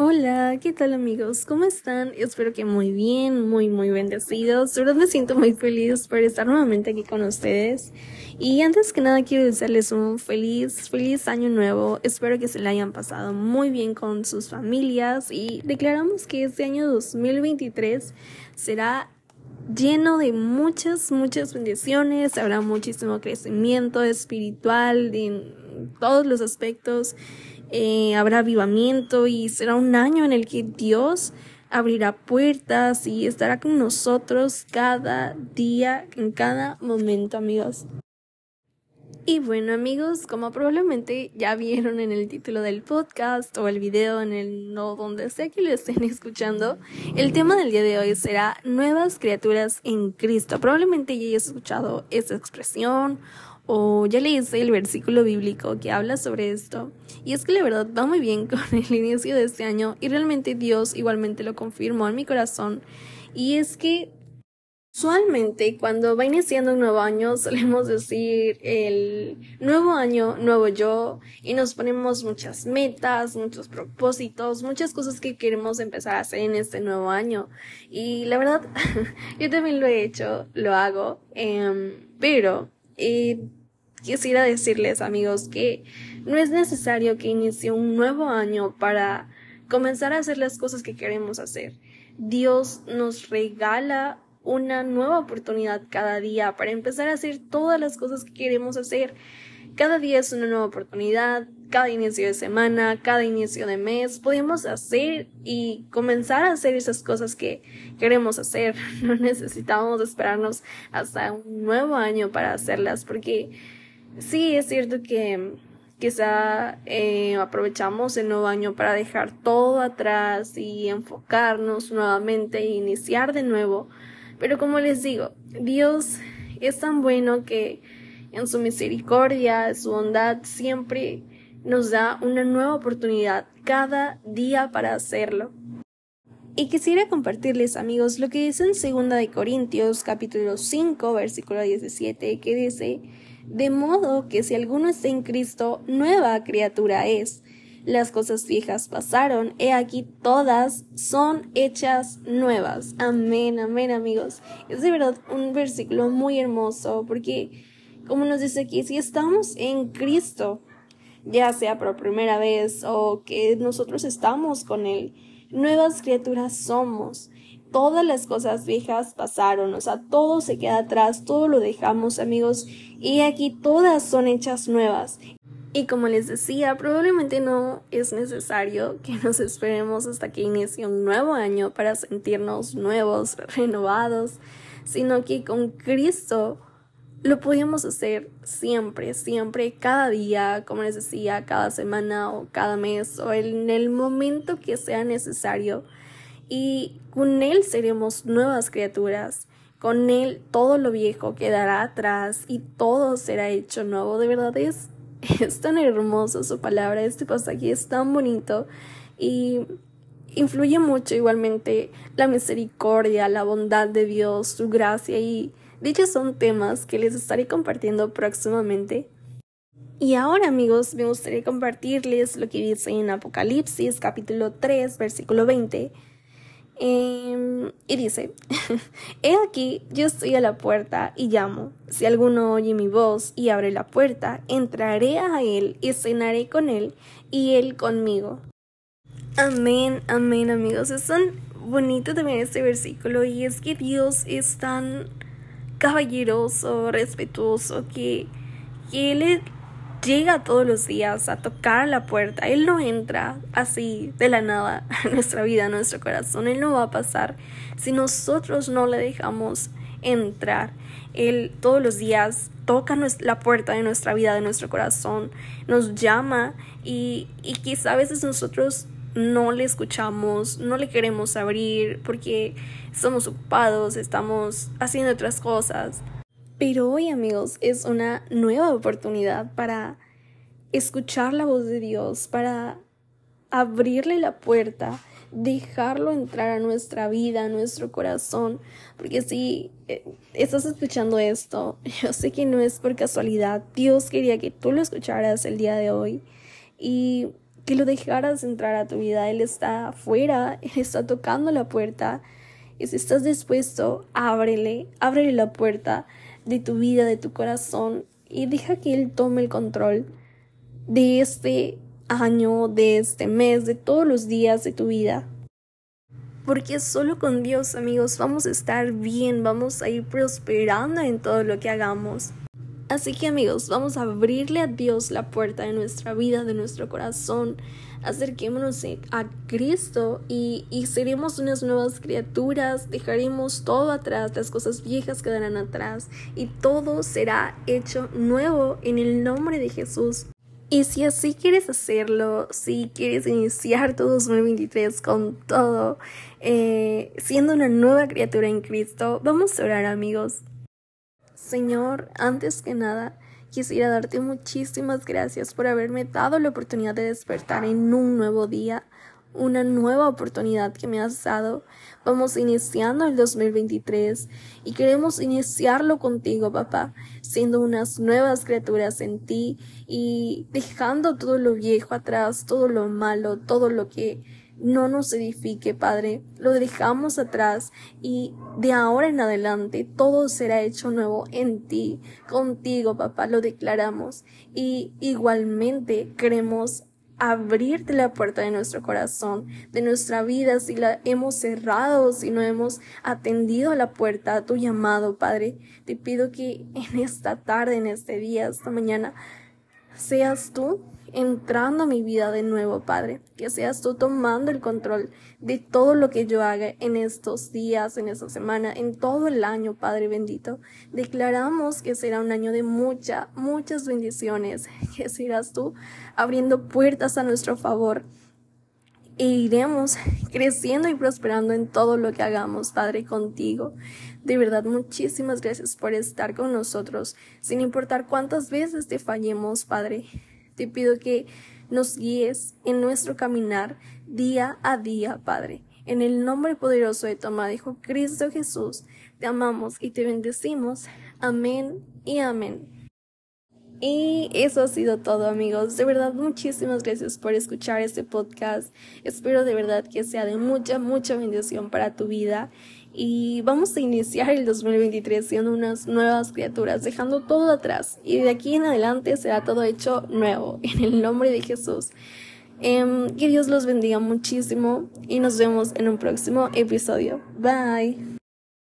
Hola, ¿qué tal amigos? ¿Cómo están? Espero que muy bien, muy, muy bendecidos. De verdad me siento muy feliz por estar nuevamente aquí con ustedes. Y antes que nada quiero desearles un feliz, feliz año nuevo. Espero que se le hayan pasado muy bien con sus familias y declaramos que este año 2023 será lleno de muchas, muchas bendiciones. Habrá muchísimo crecimiento espiritual en todos los aspectos eh, habrá avivamiento y será un año en el que Dios abrirá puertas y estará con nosotros cada día, en cada momento, amigos. Y bueno amigos, como probablemente ya vieron en el título del podcast o el video en el no donde sea que lo estén escuchando, el tema del día de hoy será nuevas criaturas en Cristo. Probablemente ya hayas escuchado esa expresión o ya leíste el versículo bíblico que habla sobre esto. Y es que la verdad va muy bien con el inicio de este año y realmente Dios igualmente lo confirmó en mi corazón. Y es que usualmente cuando va iniciando un nuevo año solemos decir el nuevo año, nuevo yo y nos ponemos muchas metas, muchos propósitos, muchas cosas que queremos empezar a hacer en este nuevo año. Y la verdad, yo también lo he hecho, lo hago, em, pero... Eh, quisiera decirles amigos que no es necesario que inicie un nuevo año para comenzar a hacer las cosas que queremos hacer. Dios nos regala una nueva oportunidad cada día para empezar a hacer todas las cosas que queremos hacer. Cada día es una nueva oportunidad, cada inicio de semana, cada inicio de mes, podemos hacer y comenzar a hacer esas cosas que queremos hacer. No necesitamos esperarnos hasta un nuevo año para hacerlas porque sí, es cierto que quizá eh, aprovechamos el nuevo año para dejar todo atrás y enfocarnos nuevamente e iniciar de nuevo. Pero como les digo, Dios es tan bueno que en su misericordia, su bondad, siempre nos da una nueva oportunidad cada día para hacerlo. Y quisiera compartirles, amigos, lo que dice en 2 de Corintios capítulo 5, versículo 17, que dice, de modo que si alguno está en Cristo, nueva criatura es. Las cosas viejas pasaron, he aquí todas son hechas nuevas. Amén, amén amigos. Es de verdad un versículo muy hermoso porque, como nos dice aquí, si estamos en Cristo, ya sea por primera vez o que nosotros estamos con Él, nuevas criaturas somos todas las cosas viejas pasaron, o sea, todo se queda atrás, todo lo dejamos, amigos, y aquí todas son hechas nuevas. Y como les decía, probablemente no es necesario que nos esperemos hasta que inicie un nuevo año para sentirnos nuevos, renovados, sino que con Cristo lo podemos hacer siempre, siempre, cada día, como les decía, cada semana o cada mes o en el momento que sea necesario y con Él seremos nuevas criaturas. Con Él todo lo viejo quedará atrás y todo será hecho nuevo. De verdad es, es tan hermoso su palabra, este pasaje es tan bonito y influye mucho igualmente la misericordia, la bondad de Dios, su gracia y dichos son temas que les estaré compartiendo próximamente. Y ahora amigos me gustaría compartirles lo que dice en Apocalipsis capítulo 3 versículo 20 Em, y dice, He aquí, yo estoy a la puerta y llamo. Si alguno oye mi voz y abre la puerta, entraré a él y cenaré con él y él conmigo. Amén, amén amigos. Es tan bonito también este versículo y es que Dios es tan caballeroso, respetuoso, que, que Él llega todos los días a tocar la puerta. Él no entra así de la nada a nuestra vida, a nuestro corazón. Él no va a pasar si nosotros no le dejamos entrar. Él todos los días toca la puerta de nuestra vida, de nuestro corazón, nos llama y, y quizá a veces nosotros no le escuchamos, no le queremos abrir porque somos ocupados, estamos haciendo otras cosas. Pero hoy amigos es una nueva oportunidad para escuchar la voz de Dios, para abrirle la puerta, dejarlo entrar a nuestra vida, a nuestro corazón. Porque si eh, estás escuchando esto, yo sé que no es por casualidad. Dios quería que tú lo escucharas el día de hoy. Y que lo dejaras entrar a tu vida. Él está afuera, Él está tocando la puerta. Y si estás dispuesto, ábrele, ábrele la puerta de tu vida, de tu corazón y deja que Él tome el control de este año, de este mes, de todos los días de tu vida. Porque solo con Dios, amigos, vamos a estar bien, vamos a ir prosperando en todo lo que hagamos. Así que amigos, vamos a abrirle a Dios la puerta de nuestra vida, de nuestro corazón. Acerquémonos a Cristo y, seremos unas nuevas criaturas. Dejaremos todo atrás, las cosas viejas quedarán atrás y todo será hecho nuevo en el nombre de Jesús. Y si así quieres hacerlo, si quieres iniciar tu 2023 con todo, eh, siendo una nueva criatura en Cristo, vamos a orar amigos. Señor, antes que nada, quisiera darte muchísimas gracias por haberme dado la oportunidad de despertar en un nuevo día, una nueva oportunidad que me has dado. Vamos iniciando el 2023 y queremos iniciarlo contigo, papá, siendo unas nuevas criaturas en ti y dejando todo lo viejo atrás, todo lo malo, todo lo que no nos edifique, Padre. Lo dejamos atrás y de ahora en adelante todo será hecho nuevo en ti, contigo, papá, lo declaramos. Y igualmente queremos abrirte la puerta de nuestro corazón, de nuestra vida, si la hemos cerrado, si no hemos atendido a la puerta, a tu llamado, Padre. Te pido que en esta tarde, en este día, esta mañana, seas tú entrando a mi vida de nuevo, Padre. Que seas tú tomando el control de todo lo que yo haga en estos días, en esta semana, en todo el año, Padre bendito. Declaramos que será un año de muchas, muchas bendiciones. Que serás tú abriendo puertas a nuestro favor. E iremos creciendo y prosperando en todo lo que hagamos, Padre, contigo. De verdad, muchísimas gracias por estar con nosotros, sin importar cuántas veces te fallemos, Padre. Te pido que nos guíes en nuestro caminar día a día, Padre. En el nombre poderoso de tu amado Hijo Cristo Jesús, te amamos y te bendecimos. Amén y amén. Y eso ha sido todo amigos. De verdad, muchísimas gracias por escuchar este podcast. Espero de verdad que sea de mucha, mucha bendición para tu vida y vamos a iniciar el 2023 siendo unas nuevas criaturas, dejando todo atrás y de aquí en adelante será todo hecho nuevo en el nombre de Jesús. Em, que Dios los bendiga muchísimo y nos vemos en un próximo episodio. Bye.